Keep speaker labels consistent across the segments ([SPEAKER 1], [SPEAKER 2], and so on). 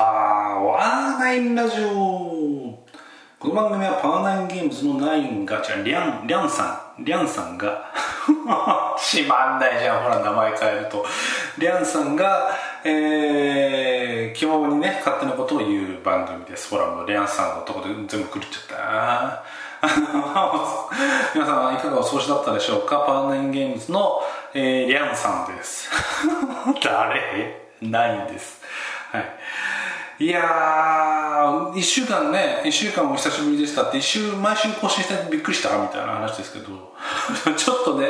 [SPEAKER 1] パワーナインラジオ。この番組はパワーナインゲームズのナインがじゃリャンリャンさん。リャンさんが しまんないじゃん。ほら名前変えると。リャンさんがえー、気ままにね勝手なことを言う番組です。ほらもうリャンさんのとこで全部狂っちゃった。皆さんいかがお過ごしだったでしょうか？パワーナインゲームズの、えー、リャンさんです。誰？ないんです。はい。いやー1週間ね1週間お久しぶりでしたって一週毎週更新してびっくりしたみたいな話ですけど ちょっとね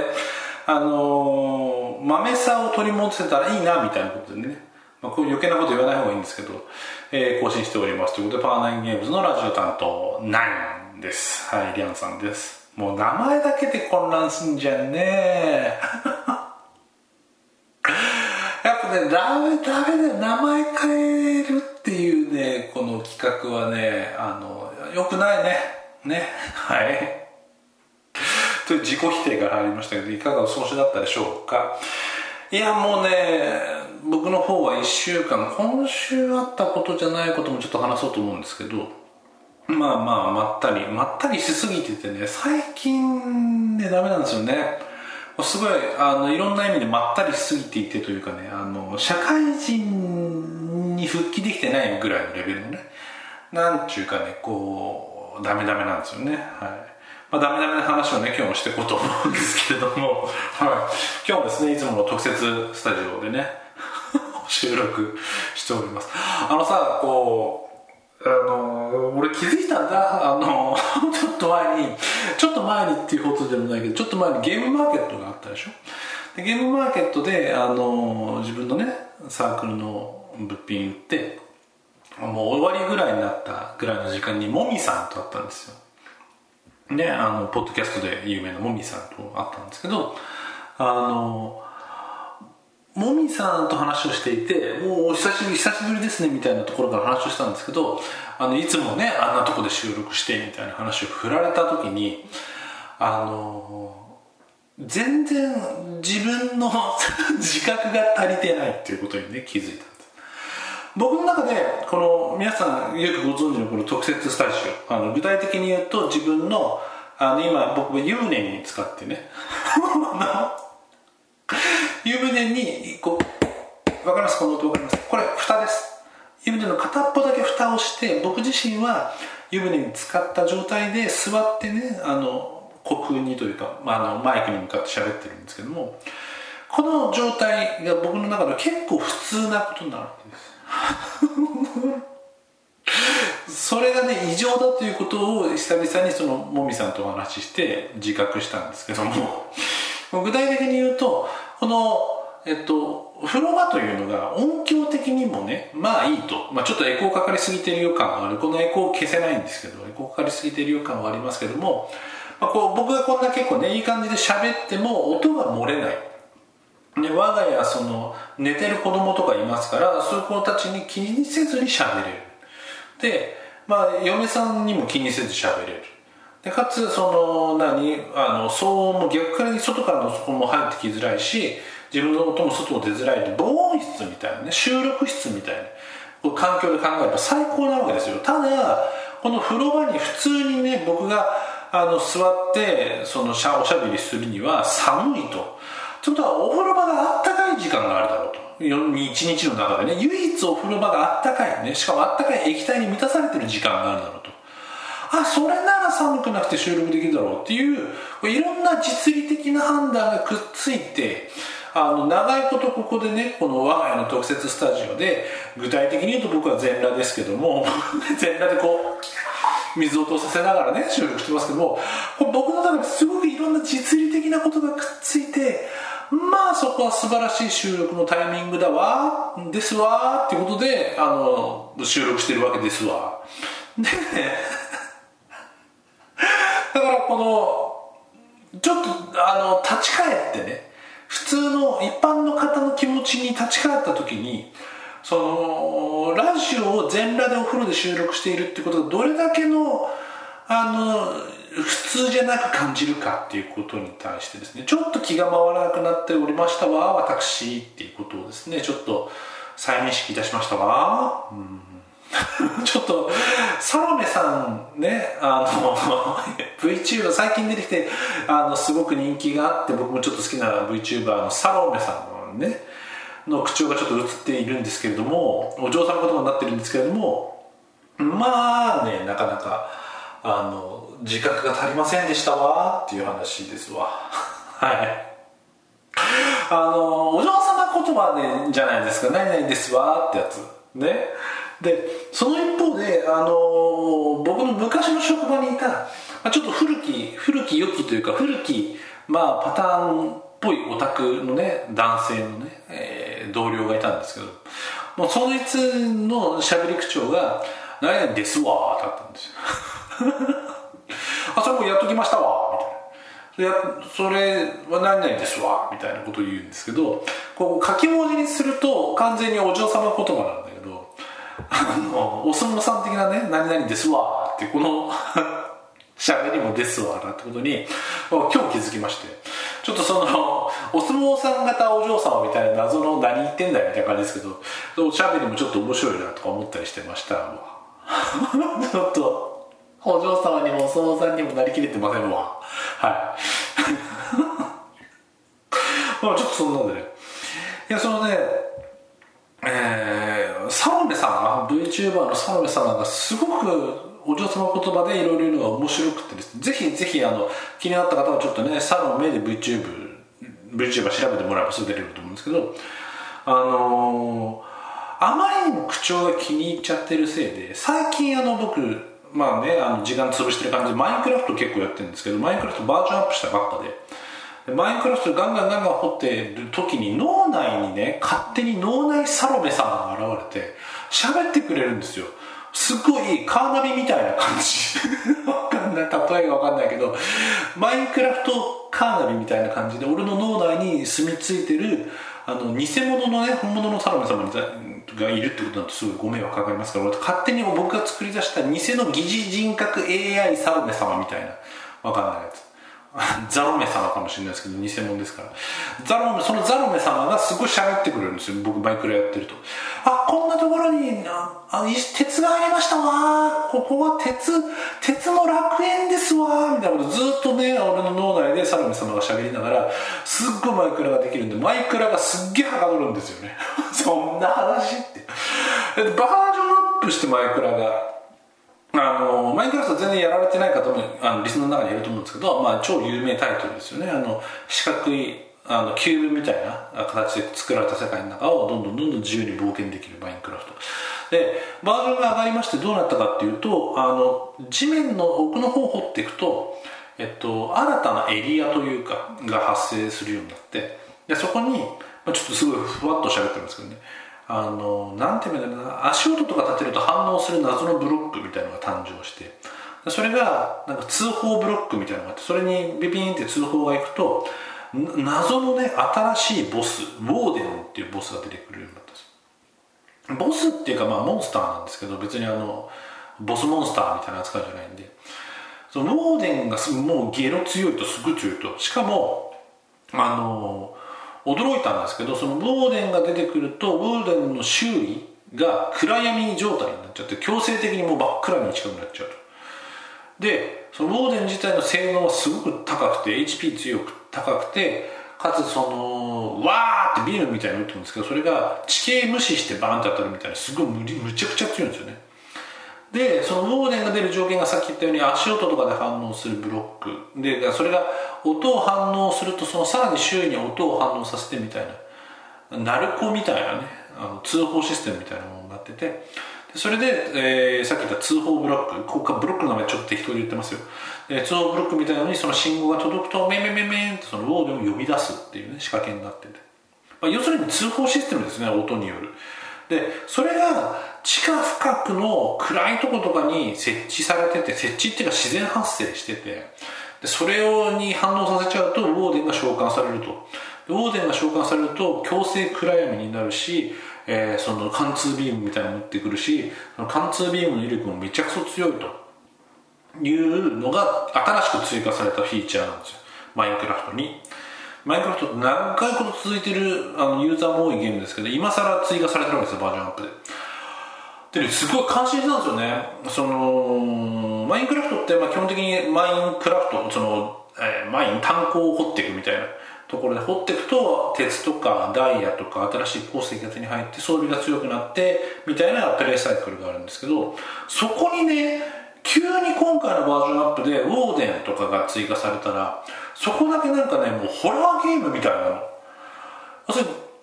[SPEAKER 1] あのー、豆さを取り戻せたらいいなみたいなことでね、まあ、こういう余計なこと言わない方がいいんですけど、えー、更新しておりますということでパワーナインゲームズのラジオ担当ナインです。はいリアンさんです。もう名前だけで混乱すんじゃんね やっぱねダメダメだよ名前この企画はねあのよくないね。ね。はい。という自己否定が入りましたけどいかがお過ごしだったでしょうか。いやもうね僕の方は1週間今週あったことじゃないこともちょっと話そうと思うんですけどまあまあまったりまったりしすぎててね最近ねダメなんですよね。すごいあのいろんな意味でまったりしすぎていてというかねあの社会人に復帰できてないぐらいのレベルのねなんちゅうかねこうダメダメなんですよね。はい。まあ、ダメダメな話をね今日もしていこうと思うんですけれども、はい、今日もですねいつもの特設スタジオでね 収録しております。あのさこうあの俺気づいたんだ。あの ちょっと前にちょっと前にっていうことでもないけどちょっと前にゲームマーケットがあったでしょ。でゲームマーケットであの自分のねサークルの物品売ってもう終わりぐらいになったぐらいの時間にもみさんと会ったんですよ。ねあのポッドキャストで有名なもみさんと会ったんですけどあのもみさんと話をしていてもうお久しぶり久しぶりですねみたいなところから話をしたんですけどあのいつもねあんなとこで収録してみたいな話を振られた時にあの全然自分の 自覚が足りてないっていうことにね気づいた。僕の中でこの皆さんよくご存知のこの特設スタジオあの具体的に言うと自分のあの今僕は湯船に使ってね 湯船にこう分かります？この音分かります？これ蓋です。湯船の片っぽだけ蓋をして僕自身は湯船に浸かった状態で座ってねあの虚空にというか、まあ、あのマイクに向かって喋ってるんですけどもこの状態が僕の中では結構普通なことになるわけです。それがね異常だということを久々にそのもみさんとお話しして自覚したんですけども。具体的に言うとこのえっと風呂場というのが音響的にもねまあいいと、まあ、ちょっとエコーかかりすぎてる予感がある。このエコー消せないんですけどエコーかかりすぎてる予感はありますけども、まあ、こう僕がこんな結構ねいい感じで喋っても音が漏れない。で我が家その寝てる子供とかいますからそういう子たちに気にせずに喋れる。でまあ嫁さんにも気にせず喋れる。でかつその何あの騒音も逆から外からの音も入ってきづらいし自分の音も外も出づらいで防音室みたいなね収録室みたいな環境で考えれば最高なわけですよ。ただこの風呂場に普通にね僕があの座ってそのしゃおしゃべりするには寒いと。ということはお風呂場があったかい時間があるだろうと。一日の中でね唯一お風呂場があったかいねしかもあったかい液体に満たされてる時間があるだろうと。あそれなら寒くなくて収録できるだろうっていういろんな実利的な判断がくっついてあの長いことここでねこの我が家の特設スタジオで具体的に言うと僕は全裸ですけども 全裸でこう水を通させながらね収録してますけども僕の中ですごくいろんな実利的なことがくっついてまあそこは素晴らしい収録のタイミングだわ。ですわ。っていうことであの収録してるわけですわ。でねだからこのちょっとあの立ち返ってね普通の一般の方の気持ちに立ち返った時にそのラジオを全裸でお風呂で収録しているってことがどれだけのあの普通じゃなく感じるかっていうことに対してですねちょっと気が回らなくなっておりましたわ私っていうことをですねちょっと再認識いたしましたわ。うん。ちょっとサロメさんねあの VTuber 最近出てきてあのすごく人気があって僕もちょっと好きな VTuber のサロメさんのねの口調がちょっと映っているんですけれどもお嬢様言葉になってるんですけれどもまあねなかなかあの自覚が足りませんでしたわっていう話ですわ。はい。あのお嬢様言葉でじゃないですか「何々ですわ」ってやつ。ね。でその一方であの僕の昔の職場にいた、まあ、ちょっと古き古き良きというか古き、まあ、パターンっぽいオタクのね男性のね、えー、同僚がいたんですけどもうそいつのしゃべり口調が「何々ですわ」だったんですよ。あそれもやっときましたわみたいな。やそれは何々ですわみたいなことを言うんですけどこう書き文字にすると完全にお嬢様言葉なんだけどあのお相撲さん的なね「何々ですわ」ってこの 喋りもですわなってことに今日気づきましてちょっとそのお相撲さん型お嬢様みたいな謎の何言ってんだよみたいな感じですけどおしゃべりもちょっと面白いなとか思ったりしてました ちょっとお嬢様にもお相撲さんにもなりきれてませんわ。はい。まあちょっとそんなんでね。いやそのねえー、サロメさん VTuber のサロメさんがすごくお嬢様言葉でいろいろ言うのが面白くてですね。ぜひぜひあの気になった方はちょっとねサロメで VTube VTuber 調べてもらえばすぐ出れると思うんですけどあのー、あまりにも口調が気に入っちゃってるせいで最近あの僕まあねあの時間潰してる感じ。でマインクラフト結構やってるんですけどマインクラフトバージョンアップしたばっかで。マインクラフトガンガンガンガン掘ってる時に脳内にね勝手に脳内サロメさんが現れて喋ってくれるんですよ。すごいカーナビみたいな感じ。わかんない。例えがわかんないけどマインクラフトカーナビみたいな感じで俺の脳内に住み着いてるあの偽物のね本物のサロメ様がいるってことだとすごいご迷惑かかりますから勝手に僕が作り出した偽の疑似人格 AI サロメ様みたいなわかんないやつ。ザロメ様かもしれないですけど偽物ですから。ザロメそのザロメ様がすごい喋ってくれるんですよ。僕バイクラやってると。あこんなところにああ鉄がありましたわ。ここは鉄鉄の楽園ですわ。みたいなことずっとね俺の脳内でサロメ様が喋りながらすっごいマイクラができるんでマイクラがすっげえはかどるんですよね。そんな話って。バージョンアップしてマイクラがあのマインクラフト全然やられてない方もあのリスナーの中にいると思うんですけど、まあ、超有名タイトルですよね。あの四角いあのキューブみたいな形で作られた世界の中をどんどんどんどん自由に冒険できるマインクラフト。でバージョンが上がりましてどうなったかっていうとあの地面の奥の方を掘っていくと、えっと、新たなエリアというかが発生するようになってでそこに、まあ、ちょっとすごいふわっと喋ってますけどね。あのなんていうんだろうな。足音とか立てると反応する謎のブロックみたいなのが誕生して。それがなんか通報ブロックみたいなのがあってそれにビビンって通報がいくと謎のね新しいボスウォーデンっていうボスが出てくるようになったんです。ボスっていうかまあモンスターなんですけど別にあのボスモンスターみたいな扱いじゃないんで。そのウォーデンがもうゲロ強いとすぐ強いと。しかもあの驚いたんですけどそのウォーデンが出てくるとウォーデンの周囲が暗闇状態になっちゃって強制的にもう真っ暗に近くなっちゃうと。でそのウォーデン自体の性能はすごく高くて HP 強く高くてかつそのわーってビームみたいに打ってるんですけどそれが地形無視してバーンって当たるみたいなすごいむむちゃくちゃ強いんですよね。でそのウォーデンが出る条件がさっき言ったように足音とかで反応するブロック。でそれが音を反応するとそのさらに周囲に音を反応させてみたいな。鳴る子みたいなねあの通報システムみたいなものになってて。それで、えー、さっき言った通報ブロック。ここかブロックの名前ちょっと適当に言ってますよ、えー、通報ブロックみたいなのにその信号が届くとメンメンメンメンってそのウォーデンを呼び出すっていうね仕掛けになってて、まあ、要するに通報システムですね音による。でそれが地下深くの暗いとことかに設置されてて設置っていうか自然発生しててでそれをに反応させちゃうとウォーデンが召喚されると。ウォーデンが召喚されると強制暗闇になるし、えー、その貫通ビームみたいなの持ってくるしその貫通ビームの威力もめちゃくちゃ強いと。いうのが新しく追加されたフィーチャーなんですよ。マインクラフトに。マインクラフトって長いこと続いてるあのユーザーも多いゲームですけど今更追加されてるわけですよバージョンアップで。で、すごい感心したんですよね。その、マインクラフトって、まあ、基本的にマインクラフト、その、えー、マイン、炭鉱を掘っていくみたいなところで掘っていくと、鉄とかダイヤとか新しい鉱石が手に入って装備が強くなって、みたいなプレイサイクルがあるんですけど、そこにね、急に今回のバージョンアップでウォーデンとかが追加されたら、そこだけなんかね、もうホラーゲームみたいなの。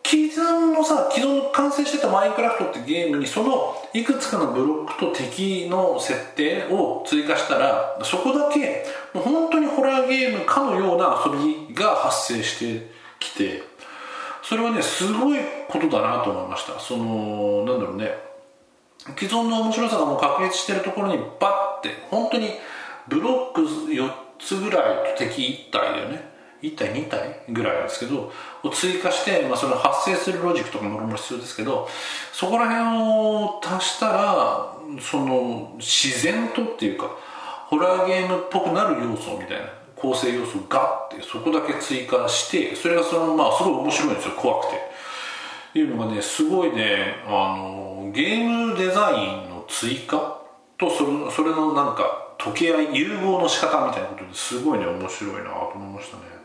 [SPEAKER 1] 既存のさ既存完成してたマインクラフトってゲームにそのいくつかのブロックと敵の設定を追加したらそこだけもう本当にホラーゲームかのような遊びが発生してきてそれはねすごいことだなと思いました。そのなんだろうね。既存の面白さがもう確立してるところにバッて本当にブロック4つぐらいと敵1体だよね。1体2体ぐらいなんですけどを追加して、まあ、その発生するロジックとかもろもろ必要ですけどそこら辺を足したらその自然とっていうかホラーゲームっぽくなる要素みたいな構成要素がってそこだけ追加してそれがそのまあすごい面白いんですよ怖くて。っていうのがねすごいねあのゲームデザインの追加？とそれそれのなんか溶け合い融合の仕方みたいなことですごいね面白いなと思いましたね。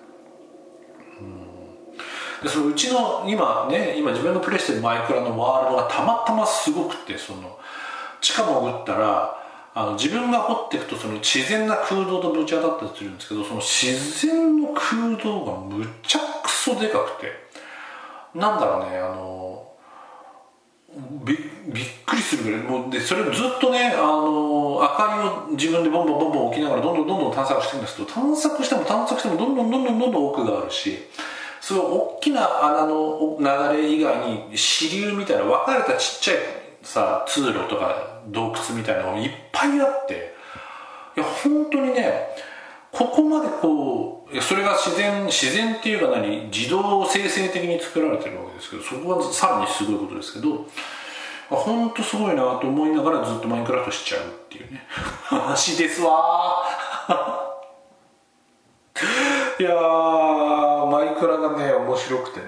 [SPEAKER 1] でそのうちの今ね今自分のプレイしてるマイクラのワールドがたまたますごくてその地下潜ったらあの自分が掘っていくとその自然な空洞とぶち当たったりするんですけどその自然の空洞がむちゃくそでかくて。なんだろうねあのびびっくりするぐらい。もうでそれをずっとねあの明かりを自分でボンボンボンボン置きながらどんどんどんどん探索してるんですけど探索しても探索してもどんどんどんどんどんどん奥があるしその大きな穴の流れ以外に支流みたいな分かれたちっちゃいさ通路とか洞窟みたいなのがいっぱいあっていや本当にねここまでこうそれが自然自然っていうか何自動生成的に作られてるわけですけどそこはさらにすごいことですけど本当すごいなと思いながらずっとマインクラフトしちゃうっていうね。話ですわ いやマイクラがね面白くてね。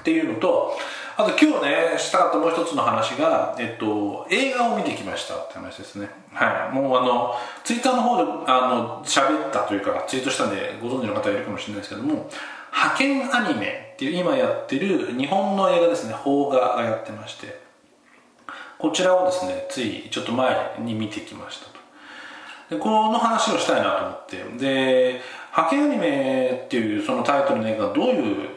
[SPEAKER 1] っていうのとあと今日ねしたかったもう一つの話が、えっと、映画を見てきましたって話ですね。はい。もうあのツイッターの方であの喋ったというかツイートしたんでご存知の方いるかもしれないですけども派遣アニメっていう今やってる日本の映画ですね。邦画がやってましてこちらをですねついちょっと前に見てきましたと。でこの話をしたいなと思って。で派遣アニメっていうそのタイトルの映画がどういう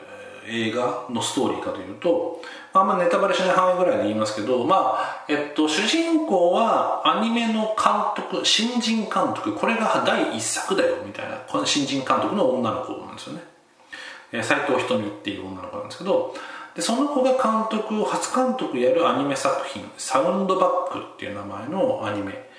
[SPEAKER 1] 映画のストーリーかというと、まあ、んまネタバレしない範囲ぐらいで言いますけど、まあえっと、主人公はアニメの監督新人監督これが第一作だよみたいなこの新人監督の女の子なんですよね。え斎藤瞳っていう女の子なんですけどでその子が監督を初監督やるアニメ作品「サウンドバック」っていう名前のアニメ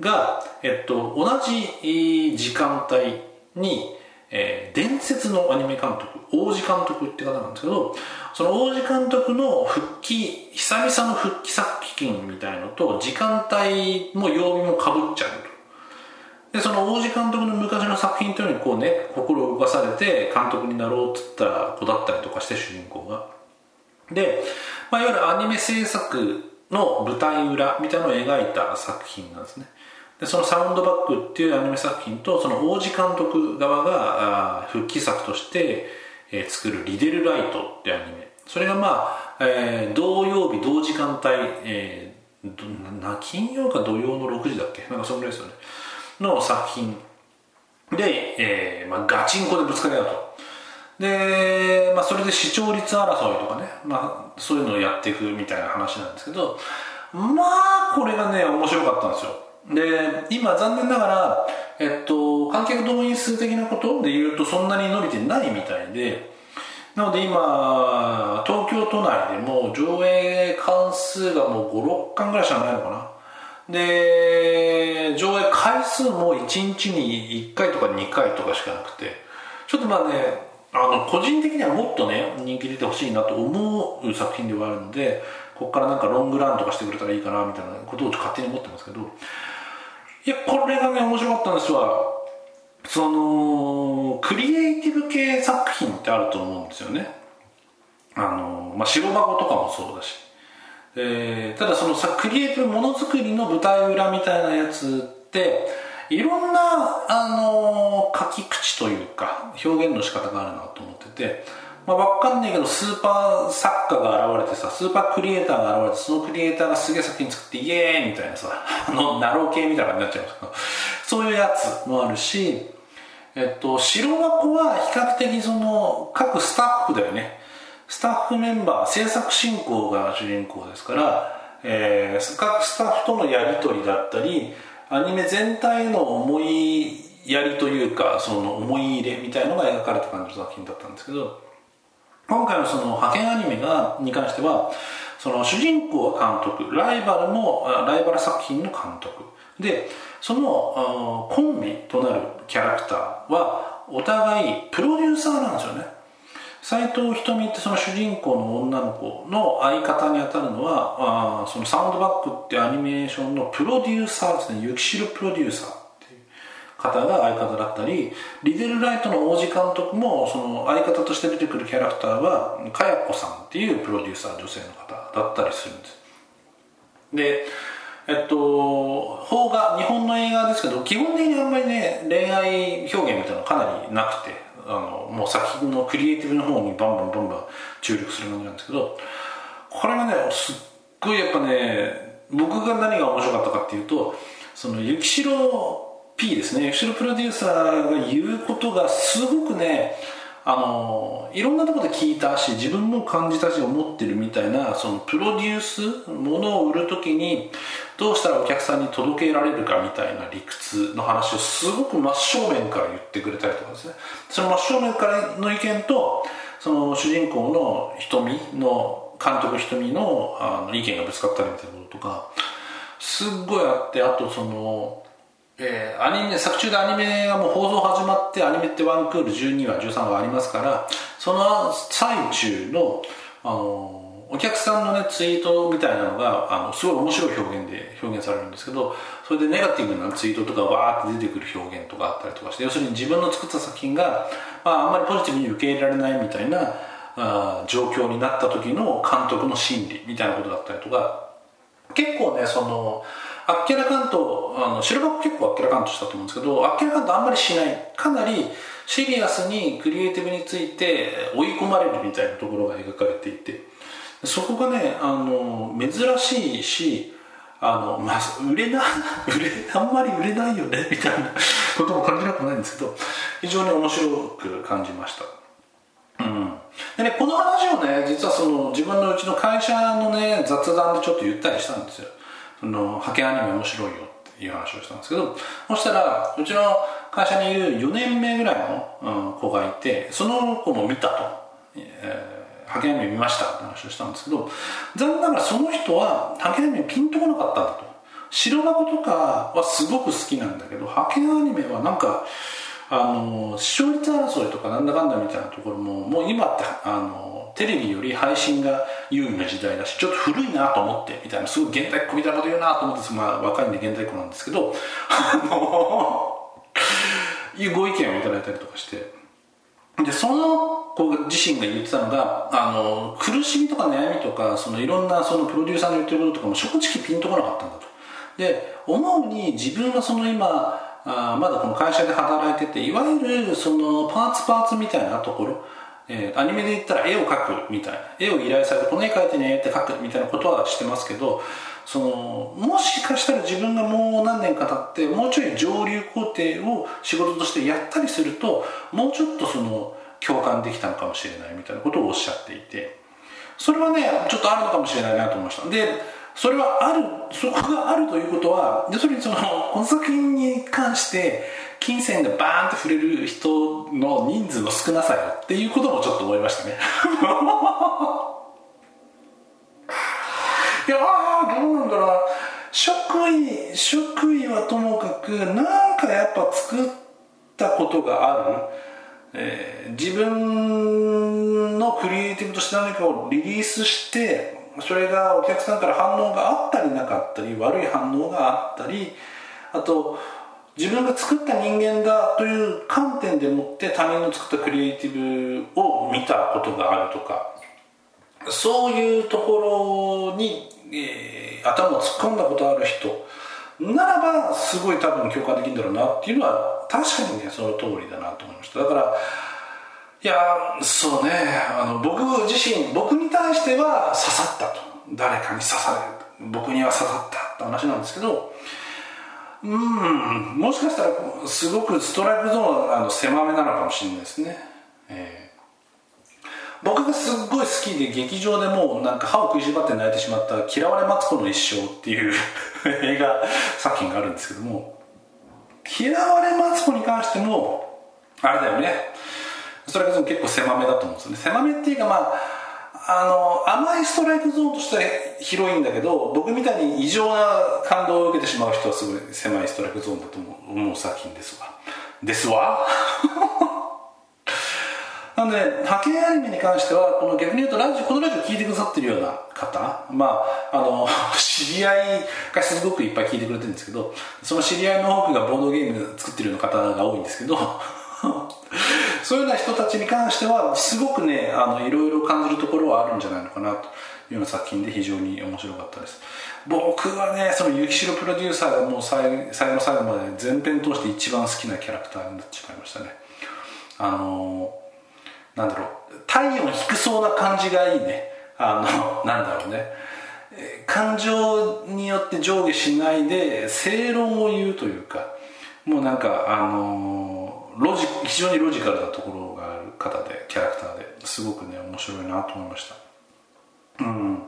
[SPEAKER 1] が、えっと、同じ時間帯に、えー、伝説のアニメ監督王子監督って方なんですけどその王子監督の復帰久々の復帰作品みたいのと時間帯も曜日もかぶっちゃうと。でその王子監督の昔の作品というのにこうね心を動かされて監督になろうっつった子だったりとかして主人公が。で、まあ、いわゆるアニメ制作の舞台裏みたいなのを描いた作品なんですね。でそのサウンドバックっていうアニメ作品とその王子監督側が復帰作として、えー、作る「リデルライト」ってアニメ。それがまあ、えー、同曜日同時間帯、えー、な金曜か土曜の6時だっけ？なんかそんぐらいですよね。の作品。で、えーまあ、ガチンコでぶつかり合うと。で、まあ、それで視聴率争いとかね、まあ、そういうのをやっていくみたいな話なんですけど。まあこれがね面白かったんですよ。で今残念ながら、えっと、観客動員数的なことで言うとそんなに伸びてないみたいでなので今東京都内でも上映関数がもう56巻ぐらいしかないのかな。で上映回数も1日に1回とか2回とかしかなくてちょっとまあねあの個人的にはもっとね人気出てほしいなと思う作品ではあるのでここからなんかロングランとかしてくれたらいいかなみたいなことを勝手に思ってますけどいやこれがね面白かったんですわ。そのクリエイティブ系作品ってあると思うんですよね。あの、まあ、白箱とかもそうだし。えー、ただそのさクリエイティブものづくりの舞台裏みたいなやつっていろんな、あのー、書き口というか表現の仕方があるなと思ってて、まあ、わかんないけどスーパー作家が現れてさスーパークリエイターが現れてそのクリエイターがすげえ作品作ってイエーイみたいなさあのナロー系みたいな感じになっちゃうんですけどそういうやつもあるしえっと白箱は比較的その各スタッフだよね。スタッフメンバー制作進行が主人公ですから、えー、各スタッフとのやり取りだったりアニメ全体の思いやりというかその思い入れみたいのが描かれた感じの作品だったんですけど今回のその派遣アニメがに関してはその主人公は監督ライバルもライバル作品の監督。でそのコンビとなるキャラクターはお互いプロデューサーなんですよね。斎藤瞳ってその主人公の女の子の相方にあたるのはあそのサウンドバックってアニメーションのプロデューサーですね。雪代プロデューサー。方が相方だったりリデルライトの王子監督もその相方として出てくるキャラクターはかや子さんっていうプロデューサー女性の方だったりするんです。でえっと邦画日本の映画ですけど基本的にあんまりね恋愛表現みたいなのかなりなくてあのもう作品のクリエイティブの方にバンバンバンバン注力する感じなんですけどこれがねすっごいやっぱね僕が何が面白かったかっていうとその雪城 P ですね。雪城プロデューサーが言うことがすごくねあのいろんなところで聞いたし自分も感じたし思ってるみたいなそのプロデュースものを売る時にどうしたらお客さんに届けられるかみたいな理屈の話をすごく真正面から言ってくれたりとかですね。その真正面からの意見とその主人公の瞳の監督瞳のあの意見がぶつかったりみたいなこととかすっごいあってあとそのえー、アニメ作中でアニメがもう放送始まってアニメってワンクール12話13話ありますからその最中の、あのお客さんのねツイートみたいなのがあのすごい面白い表現で表現されるんですけどそれでネガティブなツイートとかわーって出てくる表現とかあったりとかして要するに自分の作った作品が、まあ、あんまりポジティブに受け入れられないみたいなあ状況になった時の監督の心理みたいなことだったりとか結構ねそのあっけらかんとあの白箱結構あっけらかんとしたと思うんですけどあっけらかんとあんまりしない。かなりシリアスにクリエイティブについて追い込まれるみたいなところが描かれていてそこがねあの珍しいしあの、まあ、売れな 売れあんまり売れないよね みたいなことも感じなくないんですけど非常に面白く感じました。うん。でねこの話をね実はその自分のうちの会社のね雑談でちょっと言ったりしたんですよ。その派遣アニメ面白いよっていう話をしたんですけどそしたらうちの会社にいる4年目ぐらいの、子がいてその子も見たと、えー、派遣アニメ見ましたって話をしたんですけど残念ながらその人は派遣アニメピンとこなかったんだと。白箱とかはすごく好きなんだけど派遣アニメはなんかあの視聴率争いとかなんだかんだみたいなところももう今ってあのテレビより配信が優位な時代だしちょっと古いなと思ってみたいなすごい現代っ子みたいなこと言うなと思って、まあ、若いんで現代っ子なんですけどあのいうご意見をいただいたりとかして。でその子自身が言ってたのがあの苦しみとか悩みとかそのいろんなそのプロデューサーの言ってることとかも正直ピンとこなかったんだと。で思うに自分はその今あまだこの会社で働いてていわゆるそのパーツパーツみたいなところえー、アニメで言ったら絵を描くみたいな絵を依頼されてこの絵描いてねって描くみたいなことはしてますけどそのもしかしたら自分がもう何年か経ってもうちょい上流工程を仕事としてやったりするともうちょっとその共感できたのかもしれないみたいなことをおっしゃっていてそれはねちょっとあるのかもしれないなと思いました。でそれはあるそこがあるということは要するにそのこの作品に関して金銭がバーンと触れる人の人数の少なさよっていうこともちょっと思いましたね。いやーどうなんだろうな。職位職位はともかくなんかやっぱ作ったことがある、えー、自分のクリエイティブとして何かをリリースしてそれがお客さんから反応があったりなかったり悪い反応があったりあと自分が作った人間だという観点でもって他人の作ったクリエイティブを見たことがあるとかそういうところにえー、頭を突っ込んだことある人ならばすごい多分共感できるんだろうなっていうのは確かにねその通りだなと思いました。だからいやそうね。あの僕自身僕に対しては刺さったと。誰かに刺される僕には刺さったって話なんですけどうんもしかしたらすごくストライクゾーンあの狭めなのかもしれないですね、えー、僕がすっごい好きで劇場でもうなんか歯を食いしばって泣いてしまった「嫌われマツコの一生」っていう 映画作品があるんですけども嫌われマツコに関してもあれだよね。ストライクゾーン結構狭めだと思うんですよね。狭めっていうかまああの甘いストライクゾーンとしては広いんだけど僕みたいに異常な感動を受けてしまう人はすごい狭いストライクゾーンだと思う作品ですわ。ですわ？なので派遣アニメに関してはこの逆に言うとラジオこのラジオ聞いてくださってるような方まああの 知り合いがすごくいっぱい聞いてくれてるんですけどその知り合いの多くがボードゲーム作ってるような方が多いんですけど そういうような人たちに関してはすごくねあのいろいろ感じるところはあるんじゃないのかなというような作品で非常に面白かったです。僕はねその雪城プロデューサーがもう最最後最後まで全編通して一番好きなキャラクターになってしまいましたね。あのなんだろう体温低そうな感じがいいね。あの なんだろうね。感情によって上下しないで正論を言うというかもうなんかあのロジ非常にロジカルなところがある方でキャラクターで。すごくね面白いなと思いました。うん。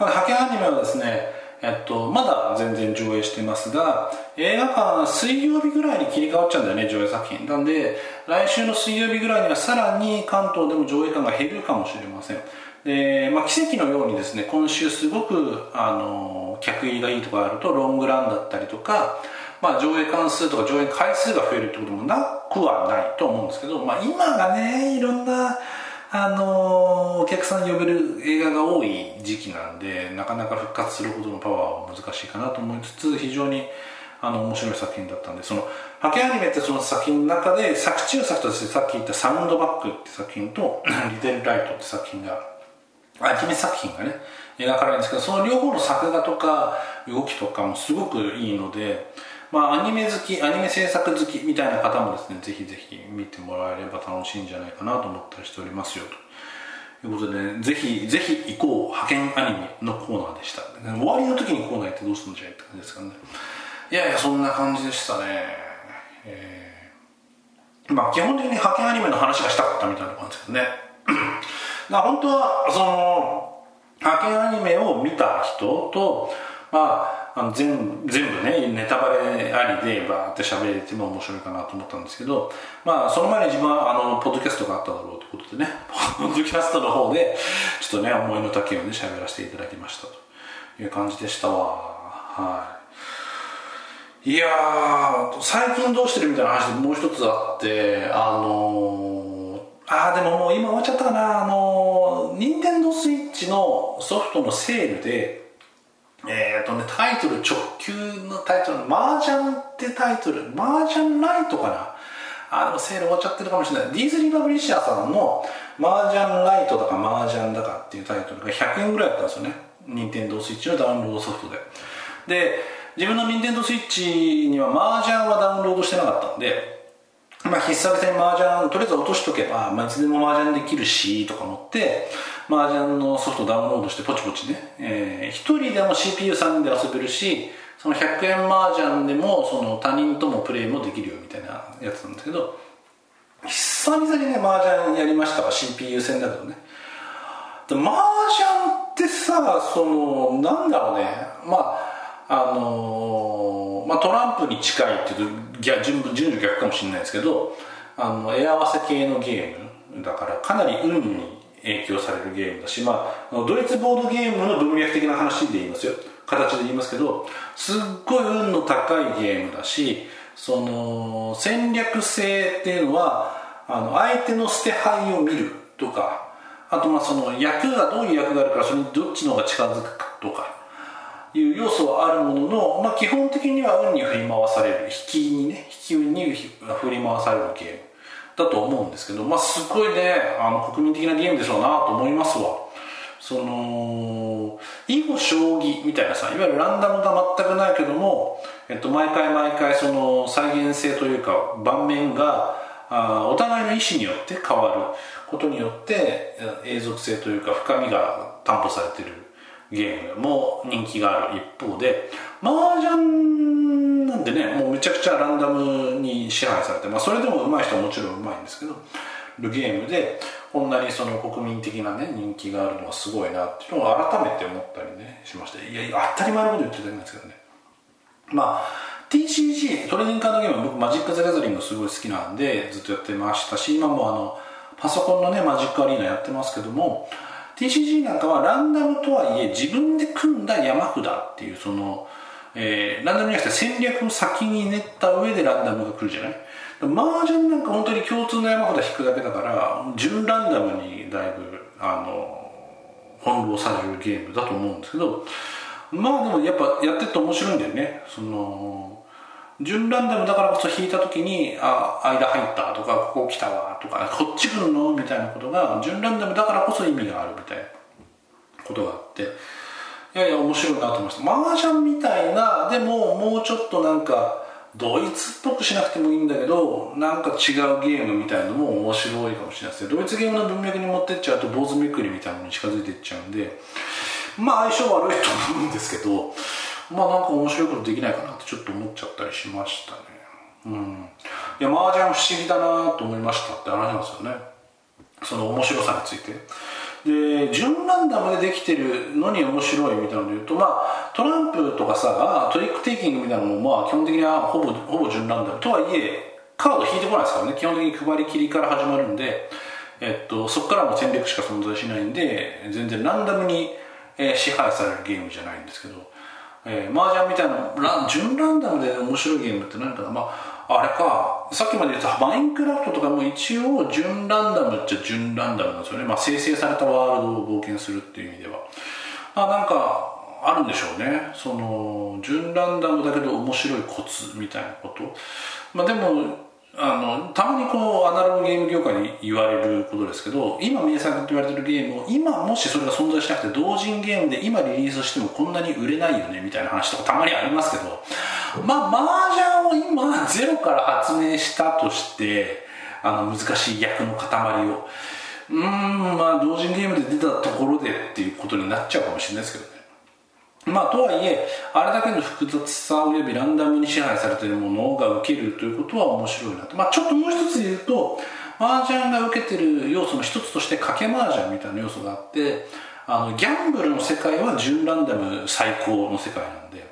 [SPEAKER 1] 派遣アニメはですねえっと、まだ全然上映してますが映画館は水曜日ぐらいに切り替わっちゃうんだよね上映作品。なんで来週の水曜日ぐらいにはさらに関東でも上映館が減るかもしれません。で、まあ、奇跡のようにですね今週すごくあの客入りがいいとこあるとロングランだったりとかまあ、上映関数とか上映回数が増えるってこともなくはないと思うんですけど、まあ、今がねいろんな、あのー、お客さん呼べる映画が多い時期なんでなかなか復活するほどのパワーは難しいかなと思いつつ非常にあの面白い作品だったんでその派遣アニメってその作品の中で作中作としてさっき言った「サウンドバック」って作品と「リテルライト」って作品がアニメ作品がね描かれるんですけどその両方の作画とか動きとかもすごくいいのでまあ、アニメ好きアニメ制作好きみたいな方もですねぜひぜひ見てもらえれば楽しいんじゃないかなと思ったりしておりますよと。いうことで、ね、ぜひぜひ行こう派遣アニメのコーナーでした。終わりの時にコーナー行ってどうするんじゃいって感じですかね。いやいやそんな感じでしたね。えー、まあ基本的に派遣アニメの話がしたかったみたいな感じですね。だ本当はその派遣アニメを見た人とまああの全全部ねネタバレありでバーって喋れても面白いかなと思ったんですけどまあその前に自分はあのポッドキャストがあっただろうということでね ポッドキャストの方でちょっとね思いの丈をね喋らせていただきましたという感じでしたわ。はい。いや最近どうしてるみたいな話でもう一つあってあのー、ああでももう今終わっちゃったかな。あのー、任天堂スイッチのソフトのセールでえっ、ー、とね、タイトル直球のタイトル、麻雀ってタイトル、麻雀ライトかな？あ、でもセール終わっちゃってるかもしれない。ディーズリー・パブリッシャーさんの麻雀ライトだか麻雀だかっていうタイトルが100円ぐらいだったんですよね。任天堂スイッチのダウンロードソフトで。で、自分の任天堂スイッチには麻雀はダウンロードしてなかったんで、まあ、久々に麻雀とりあえず落としとけば、まあ、いつでも麻雀できるしとか思って麻雀のソフトダウンロードしてポチポチね、えー、1人でも CPU3 人で遊べるしその100円麻雀でもその他人ともプレイもできるよみたいなやつなんですけど久々にね麻雀やりましたわ CPU 戦だけどね。麻雀ってさそのなんだろうね。まああのー、まあ、トランプに近いっていうと順順序逆かもしれないですけどあの絵合わせ系のゲームだからかなり運に影響されるゲームだし、まあ、ドイツボードゲームの文脈的な話で言いますよ。形で言いますけどすっごい運の高いゲームだしその戦略性っていうのはあの相手の捨て牌を見るとかあとまあその役がどういう役があるからそれにどっちの方が近づくかとかいう要素はあるものの、まあ、基本的には運に振り回される。引きにね引き運に振り回されるゲーム。だと思うんですけど、まあ、すごいねあの国民的なゲームでしょうなと思いますわ。その囲碁将棋みたいなさいわゆるランダムが全くないけども、えっと、毎回毎回その再現性というか盤面があお互いの意思によって変わることによって永続性というか深みが担保されているゲームも人気がある一方で麻雀でねもうめちゃくちゃランダムに支配されて、まあ、それでも上手い人はもちろん上手いんですけどるゲームでこんなにその国民的なね人気があるのはすごいなっていうのを改めて思ったりねしましていや当たり前のこと言ってるんですけどね。まあ TCG トレーディングカードゲーム僕マジック・ザ・ギャザリングすごい好きなんでずっとやってましたし今もあのパソコンのねマジックアリーナやってますけども TCG なんかはランダムとはいえ自分で組んだ山札っていうその、えー、ランダムじゃなくて戦略を先に練った上でランダムが来るじゃない？麻雀なんか本当に共通の山札引くだけだから純ランダムにだいぶあの翻弄されるゲームだと思うんですけどまあでもやっぱやってて面白いんだよね。その純ランダムだからこそ引いた時にあ間入ったとかここ来たわとかこっち来るの？みたいなことが純ランダムだからこそ意味があるみたいなことがあっていやいや面白いなと思いました。麻雀みたいなでももうちょっとなんかドイツっぽくしなくてもいいんだけどなんか違うゲームみたいのも面白いかもしれないですね。ドイツゲームの文脈に持ってっちゃうと坊主めくりみたいなのに近づいていっちゃうんでまあ相性悪いと思うんですけどまあなんか面白いことできないかなってちょっと思っちゃったりしましたね。うん。いや麻雀不思議だなと思いましたって話なんですよね。その面白さについて。で純ランダムでできてるのに面白いみたいなので言うとまあトランプとかさトリックテイキングみたいなのもまあ基本的にはほぼほぼ純ランダムとはいえカード引いてこないですからね。基本的に配り切りから始まるんで、えっと、そこからの戦略しか存在しないんで全然ランダムに、えー、支配されるゲームじゃないんですけど、えー、麻雀みたいなラ純ランダムで面白いゲームって何かなまああれかさっきまで言ったマインクラフトとかも一応純ランダムっちゃ純ランダムなんですよね、まあ、生成されたワールドを冒険するっていう意味では。あなんかあるんでしょうね。その純ランダムだけど面白いコツみたいなこと。まあでもあのたまにこうアナログゲーム業界に言われることですけど今名作って言われてるゲームを今もしそれが存在しなくて同人ゲームで今リリースしてもこんなに売れないよねみたいな話とかたまにありますけどまあ麻雀を今ゼロから発明したとしてあの難しい役の塊を。うんまあ同人ゲームで出たところでっていうことになっちゃうかもしれないですけどね。まあとはいえあれだけの複雑さおよびランダムに支配されているものが受けるということは面白いなと、まあ、ちょっともう一つ言うと麻雀が受けてる要素の一つとして賭け麻雀みたいな要素があってあのギャンブルの世界は純ランダム最高の世界なんで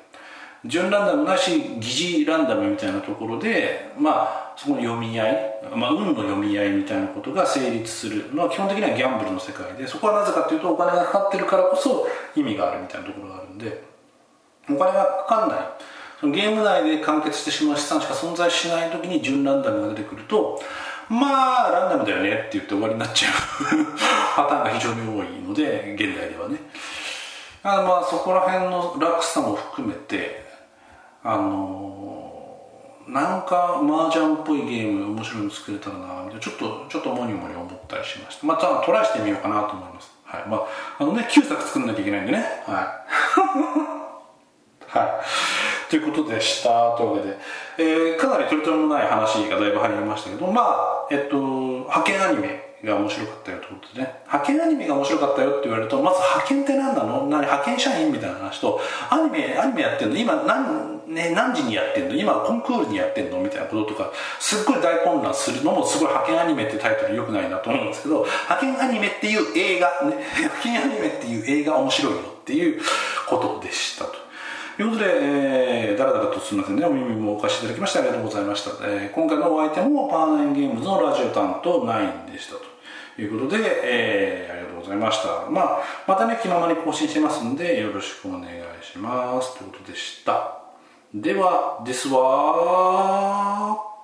[SPEAKER 1] 純ランダムなし疑似ランダムみたいなところでまあそこの読み合い、まあ、運の読み合いみたいなことが成立するのは基本的にはギャンブルの世界でそこはなぜかというとお金がかかってるからこそ意味があるみたいなところがあるんでお金がかかんない。そのゲーム内で完結してしまう資産しか存在しない時に純ランダムが出てくるとまあランダムだよねって言って終わりになっちゃう。パターンが非常に多いので現代ではね。あまあそこら辺の落差も含めてあのー、なんか麻雀っぽいゲーム面白いの作れたらなちょっとちょっとモニモニ思ったりしました。またトライしてみようかなと思います。はい。まああのね9作作んなきゃいけないんでね。はい。はい。ということでした。というわけで、えー、かなり取り留めもない話がだいぶ入りましたけどまあえっと派遣アニメが面白かったよということでね。派遣アニメが面白かったよって言われるとまず派遣って何なの？何？派遣社員みたいな話とアニメアニメやってんの？今何,、ね、何時にやってんの？今コンクールにやってんの？みたいなこととかすっごい大混乱するのもすごい派遣アニメってタイトルよくないなと思うんですけど派遣アニメっていう映画、ね、派遣アニメっていう映画面白いよっていうことでしたとということで、えー、だらだらとすみませんね、お耳もお貸しいただきましてありがとうございました。えー、今回のお相手もパーナインゲームズのラジオ担当9でしたということで、えー、ありがとうございました。まあ、またね、気ままに更新してますんで、よろしくお願いします。ということでした。では、ですわ